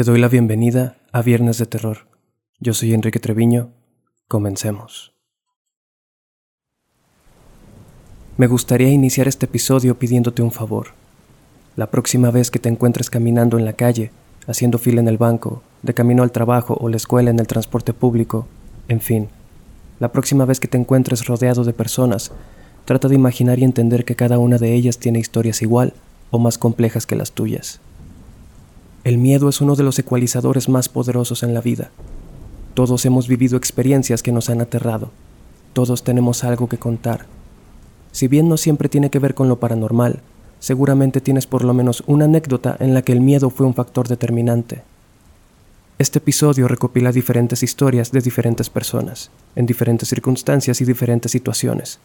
Te doy la bienvenida a Viernes de Terror. Yo soy Enrique Treviño. Comencemos. Me gustaría iniciar este episodio pidiéndote un favor. La próxima vez que te encuentres caminando en la calle, haciendo fila en el banco, de camino al trabajo o la escuela en el transporte público, en fin, la próxima vez que te encuentres rodeado de personas, trata de imaginar y entender que cada una de ellas tiene historias igual o más complejas que las tuyas. El miedo es uno de los ecualizadores más poderosos en la vida. Todos hemos vivido experiencias que nos han aterrado. Todos tenemos algo que contar. Si bien no siempre tiene que ver con lo paranormal, seguramente tienes por lo menos una anécdota en la que el miedo fue un factor determinante. Este episodio recopila diferentes historias de diferentes personas, en diferentes circunstancias y diferentes situaciones.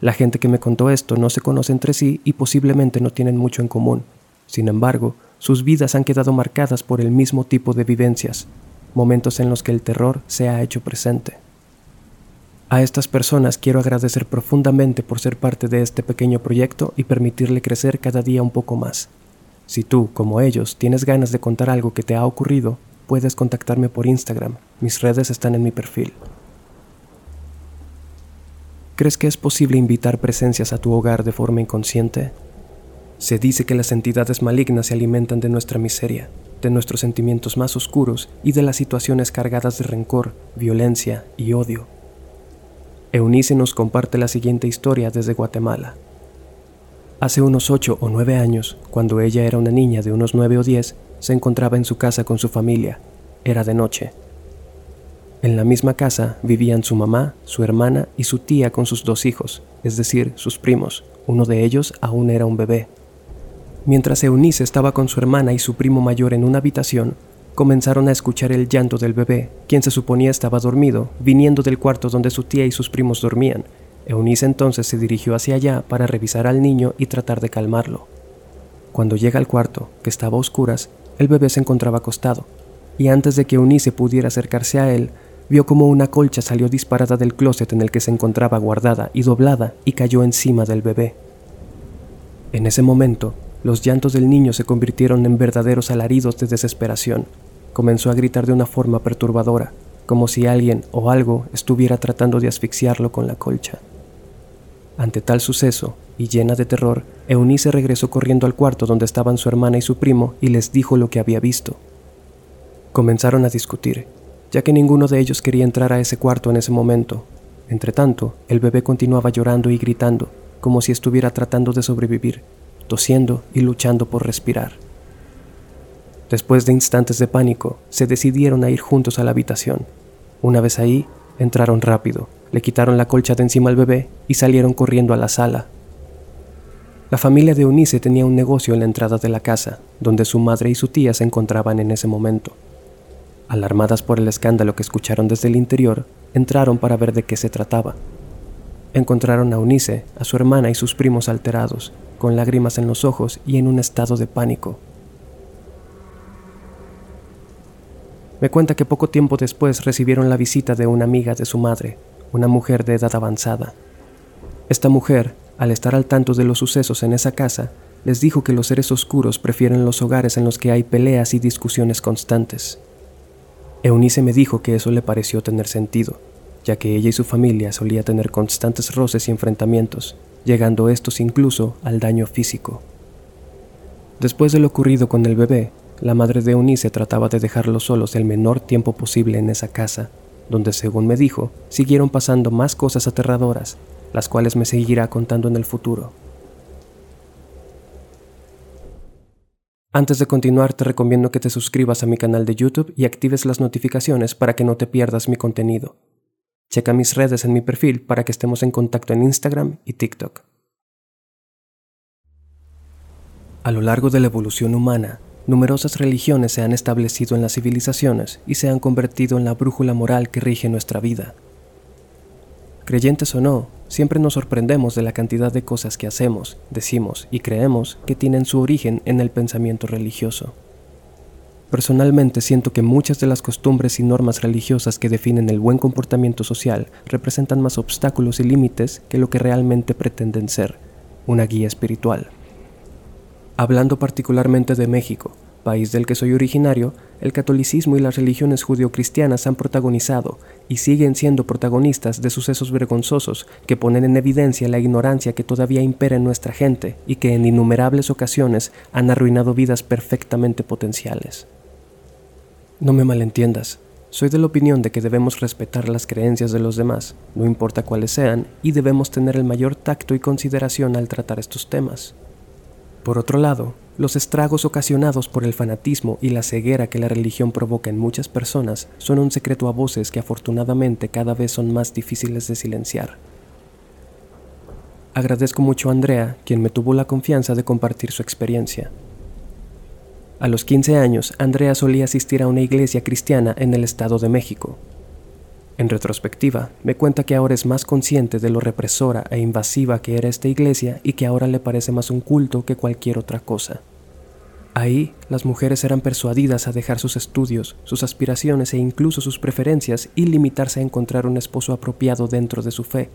La gente que me contó esto no se conoce entre sí y posiblemente no tienen mucho en común. Sin embargo, sus vidas han quedado marcadas por el mismo tipo de vivencias, momentos en los que el terror se ha hecho presente. A estas personas quiero agradecer profundamente por ser parte de este pequeño proyecto y permitirle crecer cada día un poco más. Si tú, como ellos, tienes ganas de contar algo que te ha ocurrido, puedes contactarme por Instagram. Mis redes están en mi perfil. ¿Crees que es posible invitar presencias a tu hogar de forma inconsciente? Se dice que las entidades malignas se alimentan de nuestra miseria, de nuestros sentimientos más oscuros y de las situaciones cargadas de rencor, violencia y odio. Eunice nos comparte la siguiente historia desde Guatemala. Hace unos ocho o nueve años, cuando ella era una niña de unos nueve o diez, se encontraba en su casa con su familia. Era de noche. En la misma casa vivían su mamá, su hermana y su tía con sus dos hijos, es decir, sus primos. Uno de ellos aún era un bebé. Mientras Eunice estaba con su hermana y su primo mayor en una habitación, comenzaron a escuchar el llanto del bebé, quien se suponía estaba dormido, viniendo del cuarto donde su tía y sus primos dormían. Eunice entonces se dirigió hacia allá para revisar al niño y tratar de calmarlo. Cuando llega al cuarto, que estaba a oscuras, el bebé se encontraba acostado, y antes de que Eunice pudiera acercarse a él, vio como una colcha salió disparada del closet en el que se encontraba guardada y doblada y cayó encima del bebé. En ese momento, los llantos del niño se convirtieron en verdaderos alaridos de desesperación. Comenzó a gritar de una forma perturbadora, como si alguien o algo estuviera tratando de asfixiarlo con la colcha. Ante tal suceso, y llena de terror, Eunice regresó corriendo al cuarto donde estaban su hermana y su primo y les dijo lo que había visto. Comenzaron a discutir, ya que ninguno de ellos quería entrar a ese cuarto en ese momento. Entretanto, el bebé continuaba llorando y gritando, como si estuviera tratando de sobrevivir, tosiendo y luchando por respirar. Después de instantes de pánico, se decidieron a ir juntos a la habitación. Una vez ahí, entraron rápido, le quitaron la colcha de encima al bebé y salieron corriendo a la sala. La familia de Eunice tenía un negocio en la entrada de la casa, donde su madre y su tía se encontraban en ese momento. Alarmadas por el escándalo que escucharon desde el interior, entraron para ver de qué se trataba. Encontraron a Eunice, a su hermana y sus primos alterados, con lágrimas en los ojos y en un estado de pánico. Me cuenta que poco tiempo después recibieron la visita de una amiga de su madre, una mujer de edad avanzada. Esta mujer, al estar al tanto de los sucesos en esa casa, les dijo que los seres oscuros prefieren los hogares en los que hay peleas y discusiones constantes. Eunice me dijo que eso le pareció tener sentido, ya que ella y su familia solía tener constantes roces y enfrentamientos, llegando estos incluso al daño físico. Después de lo ocurrido con el bebé, la madre de Eunice trataba de dejarlos solos el menor tiempo posible en esa casa, donde según me dijo, siguieron pasando más cosas aterradoras, las cuales me seguirá contando en el futuro. Antes de continuar, te recomiendo que te suscribas a mi canal de YouTube y actives las notificaciones para que no te pierdas mi contenido. Checa mis redes en mi perfil para que estemos en contacto en Instagram y TikTok. A lo largo de la evolución humana, numerosas religiones se han establecido en las civilizaciones y se han convertido en la brújula moral que rige nuestra vida. Creyentes o no, siempre nos sorprendemos de la cantidad de cosas que hacemos, decimos y creemos que tienen su origen en el pensamiento religioso. Personalmente siento que muchas de las costumbres y normas religiosas que definen el buen comportamiento social representan más obstáculos y límites que lo que realmente pretenden ser, una guía espiritual. Hablando particularmente de México, país del que soy originario, el catolicismo y las religiones judio-cristianas han protagonizado y siguen siendo protagonistas de sucesos vergonzosos que ponen en evidencia la ignorancia que todavía impera en nuestra gente y que en innumerables ocasiones han arruinado vidas perfectamente potenciales. No me malentiendas, soy de la opinión de que debemos respetar las creencias de los demás, no importa cuáles sean, y debemos tener el mayor tacto y consideración al tratar estos temas. Por otro lado, los estragos ocasionados por el fanatismo y la ceguera que la religión provoca en muchas personas son un secreto a voces que afortunadamente cada vez son más difíciles de silenciar. Agradezco mucho a Andrea, quien me tuvo la confianza de compartir su experiencia. A los 15 años, Andrea solía asistir a una iglesia cristiana en el Estado de México. En retrospectiva, me cuenta que ahora es más consciente de lo represora e invasiva que era esta iglesia y que ahora le parece más un culto que cualquier otra cosa. Ahí, las mujeres eran persuadidas a dejar sus estudios, sus aspiraciones e incluso sus preferencias y limitarse a encontrar un esposo apropiado dentro de su fe,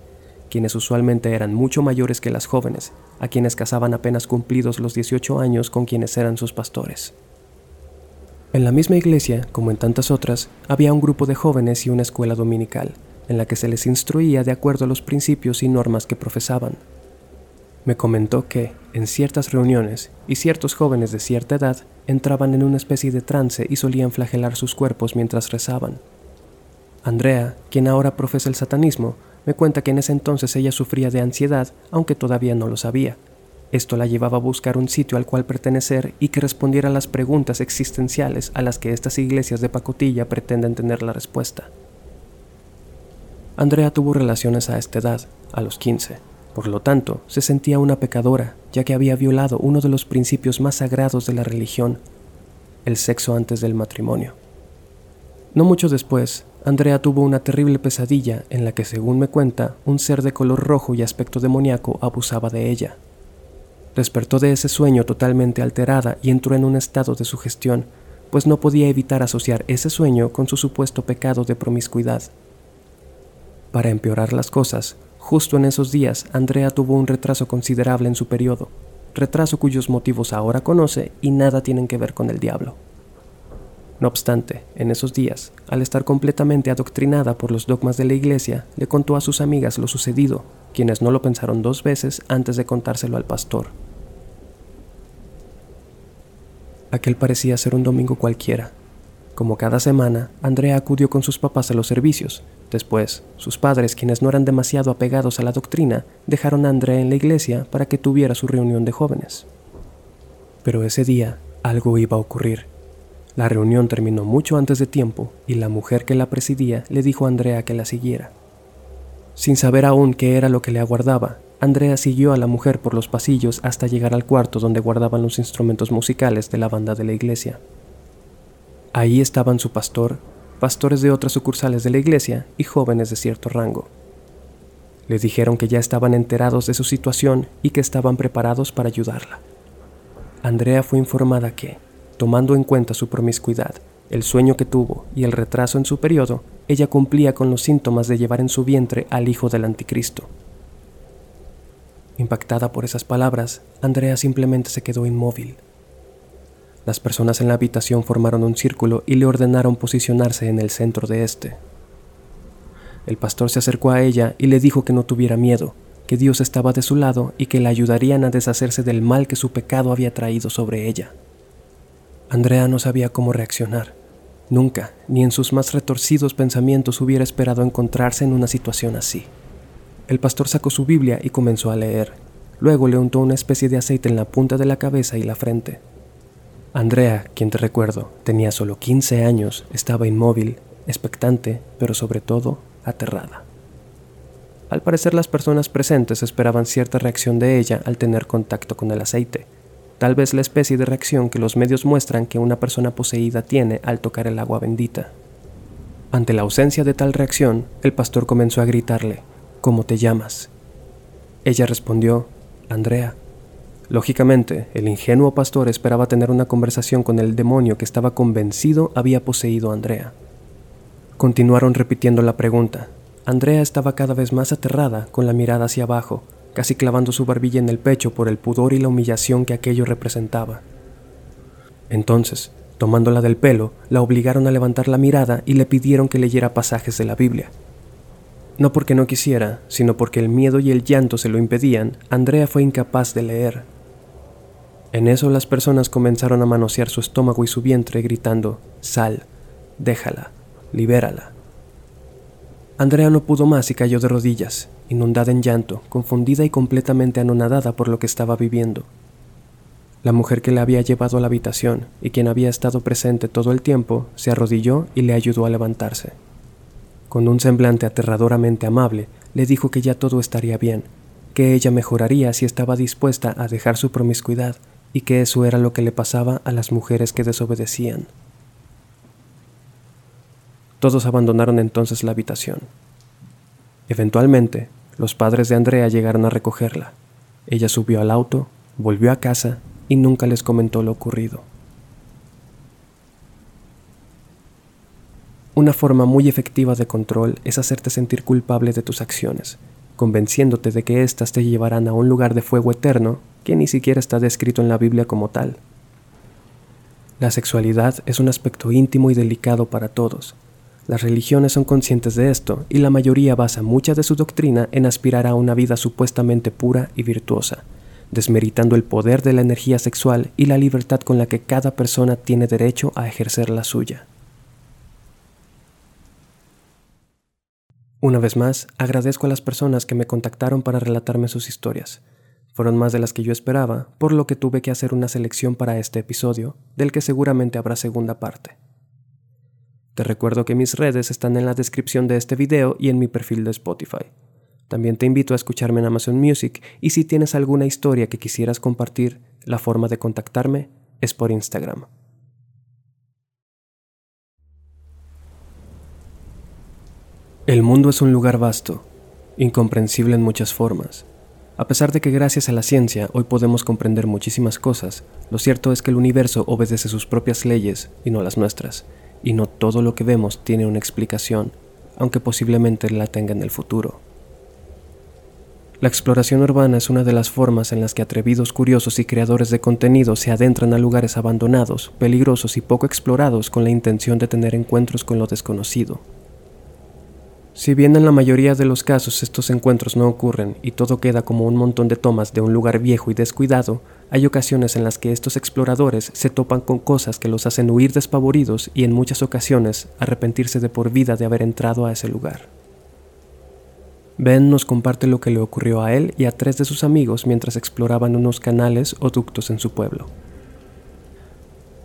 quienes usualmente eran mucho mayores que las jóvenes, a quienes casaban apenas cumplidos los 18 años con quienes eran sus pastores. En la misma iglesia, como en tantas otras, había un grupo de jóvenes y una escuela dominical, en la que se les instruía de acuerdo a los principios y normas que profesaban. Me comentó que, en ciertas reuniones, y ciertos jóvenes de cierta edad entraban en una especie de trance y solían flagelar sus cuerpos mientras rezaban. Andrea, quien ahora profesa el satanismo, me cuenta que en ese entonces ella sufría de ansiedad, aunque todavía no lo sabía, esto la llevaba a buscar un sitio al cual pertenecer y que respondiera a las preguntas existenciales a las que estas iglesias de pacotilla pretenden tener la respuesta. Andrea tuvo relaciones a esta edad, a los 15. Por lo tanto, se sentía una pecadora, ya que había violado uno de los principios más sagrados de la religión, el sexo antes del matrimonio. No mucho después, Andrea tuvo una terrible pesadilla en la que, según me cuenta, un ser de color rojo y aspecto demoníaco abusaba de ella. Despertó de ese sueño totalmente alterada y entró en un estado de sugestión, pues no podía evitar asociar ese sueño con su supuesto pecado de promiscuidad. Para empeorar las cosas, justo en esos días Andrea tuvo un retraso considerable en su periodo, retraso cuyos motivos ahora conoce y nada tienen que ver con el diablo. No obstante, en esos días, al estar completamente adoctrinada por los dogmas de la iglesia, le contó a sus amigas lo sucedido, quienes no lo pensaron dos veces antes de contárselo al pastor. Aquel parecía ser un domingo cualquiera. Como cada semana, Andrea acudió con sus papás a los servicios. Después, sus padres, quienes no eran demasiado apegados a la doctrina, dejaron a Andrea en la iglesia para que tuviera su reunión de jóvenes. Pero ese día algo iba a ocurrir. La reunión terminó mucho antes de tiempo y la mujer que la presidía le dijo a Andrea que la siguiera. Sin saber aún qué era lo que le aguardaba, Andrea siguió a la mujer por los pasillos hasta llegar al cuarto donde guardaban los instrumentos musicales de la banda de la iglesia. Ahí estaban su pastor, pastores de otras sucursales de la iglesia y jóvenes de cierto rango. Le dijeron que ya estaban enterados de su situación y que estaban preparados para ayudarla. Andrea fue informada que, Tomando en cuenta su promiscuidad, el sueño que tuvo y el retraso en su periodo, ella cumplía con los síntomas de llevar en su vientre al hijo del anticristo. Impactada por esas palabras, Andrea simplemente se quedó inmóvil. Las personas en la habitación formaron un círculo y le ordenaron posicionarse en el centro de este. El pastor se acercó a ella y le dijo que no tuviera miedo, que Dios estaba de su lado y que la ayudarían a deshacerse del mal que su pecado había traído sobre ella. Andrea no sabía cómo reaccionar. Nunca, ni en sus más retorcidos pensamientos hubiera esperado encontrarse en una situación así. El pastor sacó su Biblia y comenzó a leer. Luego le untó una especie de aceite en la punta de la cabeza y la frente. Andrea, quien te recuerdo, tenía solo 15 años, estaba inmóvil, expectante, pero sobre todo aterrada. Al parecer las personas presentes esperaban cierta reacción de ella al tener contacto con el aceite, tal vez la especie de reacción que los medios muestran que una persona poseída tiene al tocar el agua bendita. Ante la ausencia de tal reacción, el pastor comenzó a gritarle, ¿Cómo te llamas? Ella respondió, Andrea. Lógicamente, el ingenuo pastor esperaba tener una conversación con el demonio que estaba convencido había poseído a Andrea. Continuaron repitiendo la pregunta. Andrea estaba cada vez más aterrada, con la mirada hacia abajo, casi clavando su barbilla en el pecho por el pudor y la humillación que aquello representaba. Entonces, tomándola del pelo, la obligaron a levantar la mirada y le pidieron que leyera pasajes de la Biblia. No porque no quisiera, sino porque el miedo y el llanto se lo impedían, Andrea fue incapaz de leer. En eso las personas comenzaron a manosear su estómago y su vientre gritando, Sal, déjala, libérala. Andrea no pudo más y cayó de rodillas, inundada en llanto, confundida y completamente anonadada por lo que estaba viviendo. La mujer que la había llevado a la habitación y quien había estado presente todo el tiempo se arrodilló y le ayudó a levantarse. Con un semblante aterradoramente amable, le dijo que ya todo estaría bien, que ella mejoraría si estaba dispuesta a dejar su promiscuidad y que eso era lo que le pasaba a las mujeres que desobedecían. Todos abandonaron entonces la habitación. Eventualmente, los padres de Andrea llegaron a recogerla. Ella subió al auto, volvió a casa y nunca les comentó lo ocurrido. Una forma muy efectiva de control es hacerte sentir culpable de tus acciones, convenciéndote de que éstas te llevarán a un lugar de fuego eterno que ni siquiera está descrito en la Biblia como tal. La sexualidad es un aspecto íntimo y delicado para todos. Las religiones son conscientes de esto y la mayoría basa mucha de su doctrina en aspirar a una vida supuestamente pura y virtuosa, desmeritando el poder de la energía sexual y la libertad con la que cada persona tiene derecho a ejercer la suya. Una vez más, agradezco a las personas que me contactaron para relatarme sus historias. Fueron más de las que yo esperaba, por lo que tuve que hacer una selección para este episodio, del que seguramente habrá segunda parte. Te recuerdo que mis redes están en la descripción de este video y en mi perfil de Spotify. También te invito a escucharme en Amazon Music y si tienes alguna historia que quisieras compartir, la forma de contactarme es por Instagram. El mundo es un lugar vasto, incomprensible en muchas formas a pesar de que gracias a la ciencia hoy podemos comprender muchísimas cosas, lo cierto es que el universo obedece sus propias leyes y no las nuestras, y no todo lo que vemos tiene una explicación, aunque posiblemente la tenga en el futuro. La exploración urbana es una de las formas en las que atrevidos curiosos y creadores de contenido se adentran a lugares abandonados, peligrosos y poco explorados con la intención de tener encuentros con lo desconocido. Si bien en la mayoría de los casos estos encuentros no ocurren y todo queda como un montón de tomas de un lugar viejo y descuidado, hay ocasiones en las que estos exploradores se topan con cosas que los hacen huir despavoridos y en muchas ocasiones arrepentirse de por vida de haber entrado a ese lugar. Ben nos comparte lo que le ocurrió a él y a tres de sus amigos mientras exploraban unos canales o ductos en su pueblo.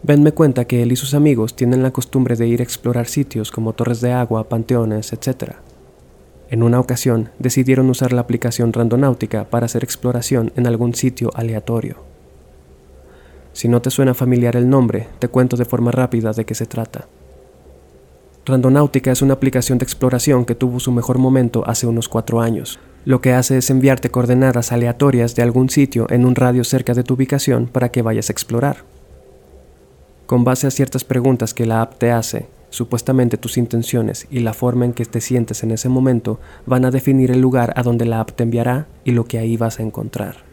Ben me cuenta que él y sus amigos tienen la costumbre de ir a explorar sitios como torres de agua, panteones, etc. En una ocasión decidieron usar la aplicación Randonáutica para hacer exploración en algún sitio aleatorio. Si no te suena familiar el nombre, te cuento de forma rápida de qué se trata. Randonáutica es una aplicación de exploración que tuvo su mejor momento hace unos cuatro años. Lo que hace es enviarte coordenadas aleatorias de algún sitio en un radio cerca de tu ubicación para que vayas a explorar. Con base a ciertas preguntas que la app te hace, supuestamente tus intenciones y la forma en que te sientes en ese momento van a definir el lugar a donde la app te enviará y lo que ahí vas a encontrar.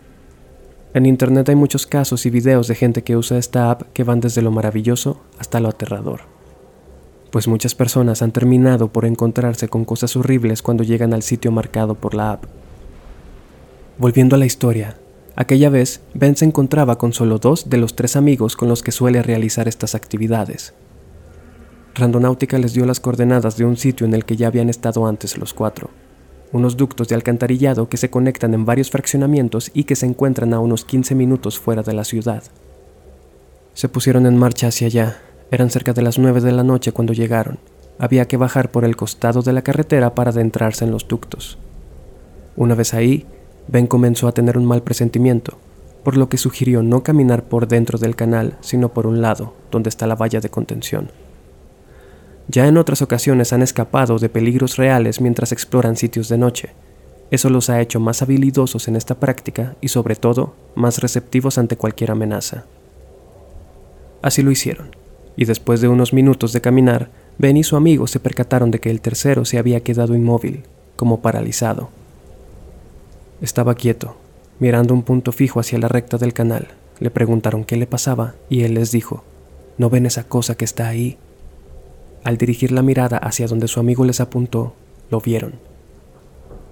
En Internet hay muchos casos y videos de gente que usa esta app que van desde lo maravilloso hasta lo aterrador. Pues muchas personas han terminado por encontrarse con cosas horribles cuando llegan al sitio marcado por la app. Volviendo a la historia, Aquella vez, Ben se encontraba con solo dos de los tres amigos con los que suele realizar estas actividades. Randonáutica les dio las coordenadas de un sitio en el que ya habían estado antes los cuatro, unos ductos de alcantarillado que se conectan en varios fraccionamientos y que se encuentran a unos 15 minutos fuera de la ciudad. Se pusieron en marcha hacia allá, eran cerca de las 9 de la noche cuando llegaron. Había que bajar por el costado de la carretera para adentrarse en los ductos. Una vez ahí, Ben comenzó a tener un mal presentimiento, por lo que sugirió no caminar por dentro del canal, sino por un lado, donde está la valla de contención. Ya en otras ocasiones han escapado de peligros reales mientras exploran sitios de noche. Eso los ha hecho más habilidosos en esta práctica y sobre todo más receptivos ante cualquier amenaza. Así lo hicieron, y después de unos minutos de caminar, Ben y su amigo se percataron de que el tercero se había quedado inmóvil, como paralizado. Estaba quieto, mirando un punto fijo hacia la recta del canal. Le preguntaron qué le pasaba y él les dijo, ¿No ven esa cosa que está ahí? Al dirigir la mirada hacia donde su amigo les apuntó, lo vieron.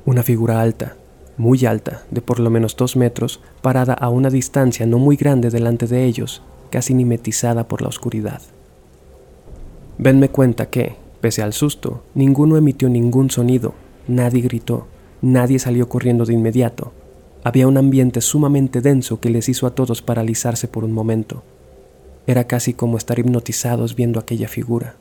Una figura alta, muy alta, de por lo menos dos metros, parada a una distancia no muy grande delante de ellos, casi mimetizada por la oscuridad. Venme cuenta que, pese al susto, ninguno emitió ningún sonido, nadie gritó, nadie salió corriendo de inmediato. Había un ambiente sumamente denso que les hizo a todos paralizarse por un momento. Era casi como estar hipnotizados viendo aquella figura.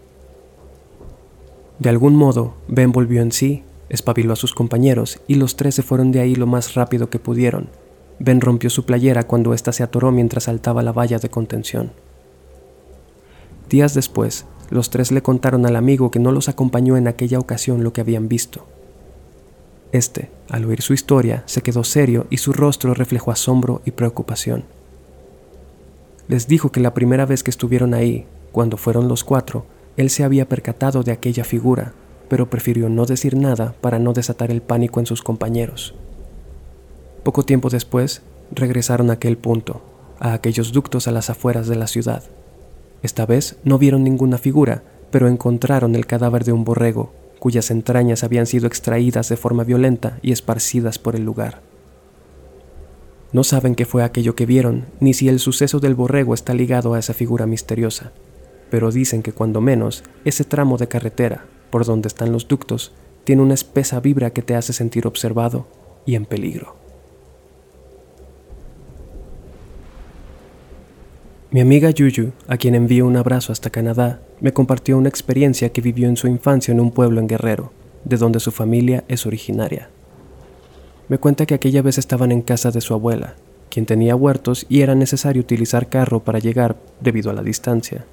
De algún modo, Ben volvió en sí, espabiló a sus compañeros y los tres se fueron de ahí lo más rápido que pudieron. Ben rompió su playera cuando ésta se atoró mientras saltaba la valla de contención. Días después, los tres le contaron al amigo que no los acompañó en aquella ocasión lo que habían visto. Este, al oír su historia, se quedó serio y su rostro reflejó asombro y preocupación. Les dijo que la primera vez que estuvieron ahí, cuando fueron los cuatro, él se había percatado de aquella figura, pero prefirió no decir nada para no desatar el pánico en sus compañeros. Poco tiempo después, regresaron a aquel punto, a aquellos ductos a las afueras de la ciudad. Esta vez no vieron ninguna figura, pero encontraron el cadáver de un borrego, cuyas entrañas habían sido extraídas de forma violenta y esparcidas por el lugar. No saben qué fue aquello que vieron, ni si el suceso del borrego está ligado a esa figura misteriosa, pero dicen que cuando menos, ese tramo de carretera, por donde están los ductos, tiene una espesa vibra que te hace sentir observado y en peligro. Mi amiga Yuyu, a quien envío un abrazo hasta Canadá, me compartió una experiencia que vivió en su infancia en un pueblo en Guerrero, de donde su familia es originaria. Me cuenta que aquella vez estaban en casa de su abuela, quien tenía huertos y era necesario utilizar carro para llegar debido a la distancia.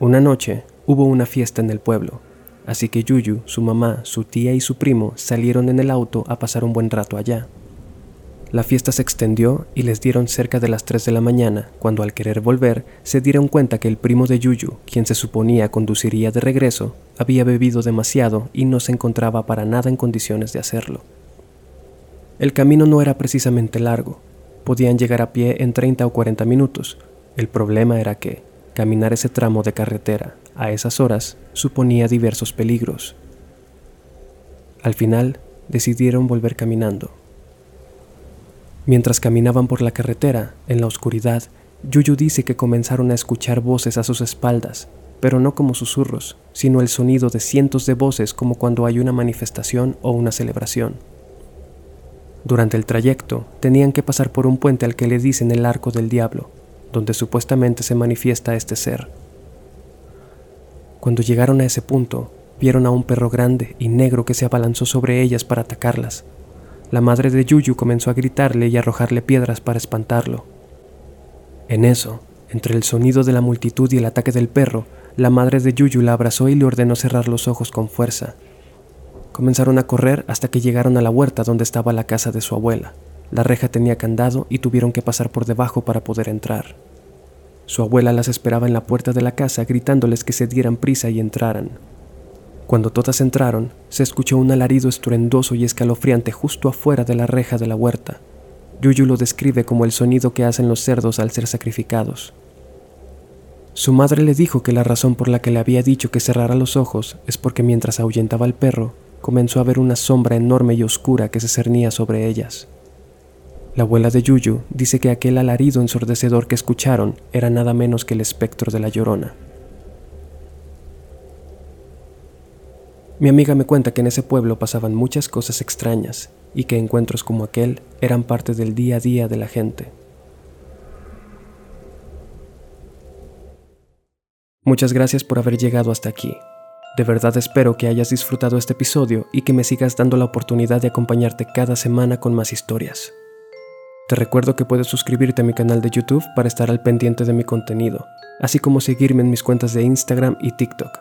Una noche hubo una fiesta en el pueblo, así que Yuyu, su mamá, su tía y su primo salieron en el auto a pasar un buen rato allá. La fiesta se extendió y les dieron cerca de las 3 de la mañana, cuando al querer volver se dieron cuenta que el primo de Yuyu, quien se suponía conduciría de regreso, había bebido demasiado y no se encontraba para nada en condiciones de hacerlo. El camino no era precisamente largo, podían llegar a pie en 30 o 40 minutos. El problema era que caminar ese tramo de carretera a esas horas suponía diversos peligros. Al final decidieron volver caminando. Mientras caminaban por la carretera, en la oscuridad, Yuyu dice que comenzaron a escuchar voces a sus espaldas, pero no como susurros, sino el sonido de cientos de voces como cuando hay una manifestación o una celebración. Durante el trayecto, tenían que pasar por un puente al que le dicen el arco del diablo, donde supuestamente se manifiesta este ser. Cuando llegaron a ese punto, vieron a un perro grande y negro que se abalanzó sobre ellas para atacarlas, la madre de Yuyu comenzó a gritarle y arrojarle piedras para espantarlo. En eso, entre el sonido de la multitud y el ataque del perro, la madre de Yuyu la abrazó y le ordenó cerrar los ojos con fuerza. Comenzaron a correr hasta que llegaron a la huerta donde estaba la casa de su abuela. La reja tenía candado y tuvieron que pasar por debajo para poder entrar. Su abuela las esperaba en la puerta de la casa gritándoles que se dieran prisa y entraran. Cuando todas entraron, se escuchó un alarido estruendoso y escalofriante justo afuera de la reja de la huerta. Yuyu lo describe como el sonido que hacen los cerdos al ser sacrificados. Su madre le dijo que la razón por la que le había dicho que cerrara los ojos es porque mientras ahuyentaba al perro, comenzó a ver una sombra enorme y oscura que se cernía sobre ellas. La abuela de Yuyu dice que aquel alarido ensordecedor que escucharon era nada menos que el espectro de la llorona. Mi amiga me cuenta que en ese pueblo pasaban muchas cosas extrañas y que encuentros como aquel eran parte del día a día de la gente. Muchas gracias por haber llegado hasta aquí. De verdad espero que hayas disfrutado este episodio y que me sigas dando la oportunidad de acompañarte cada semana con más historias. Te recuerdo que puedes suscribirte a mi canal de YouTube para estar al pendiente de mi contenido, así como seguirme en mis cuentas de Instagram y TikTok.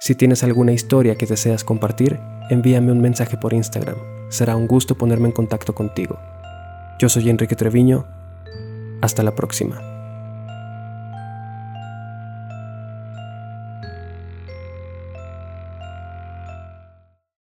Si tienes alguna historia que deseas compartir, envíame un mensaje por Instagram. Será un gusto ponerme en contacto contigo. Yo soy Enrique Treviño. Hasta la próxima.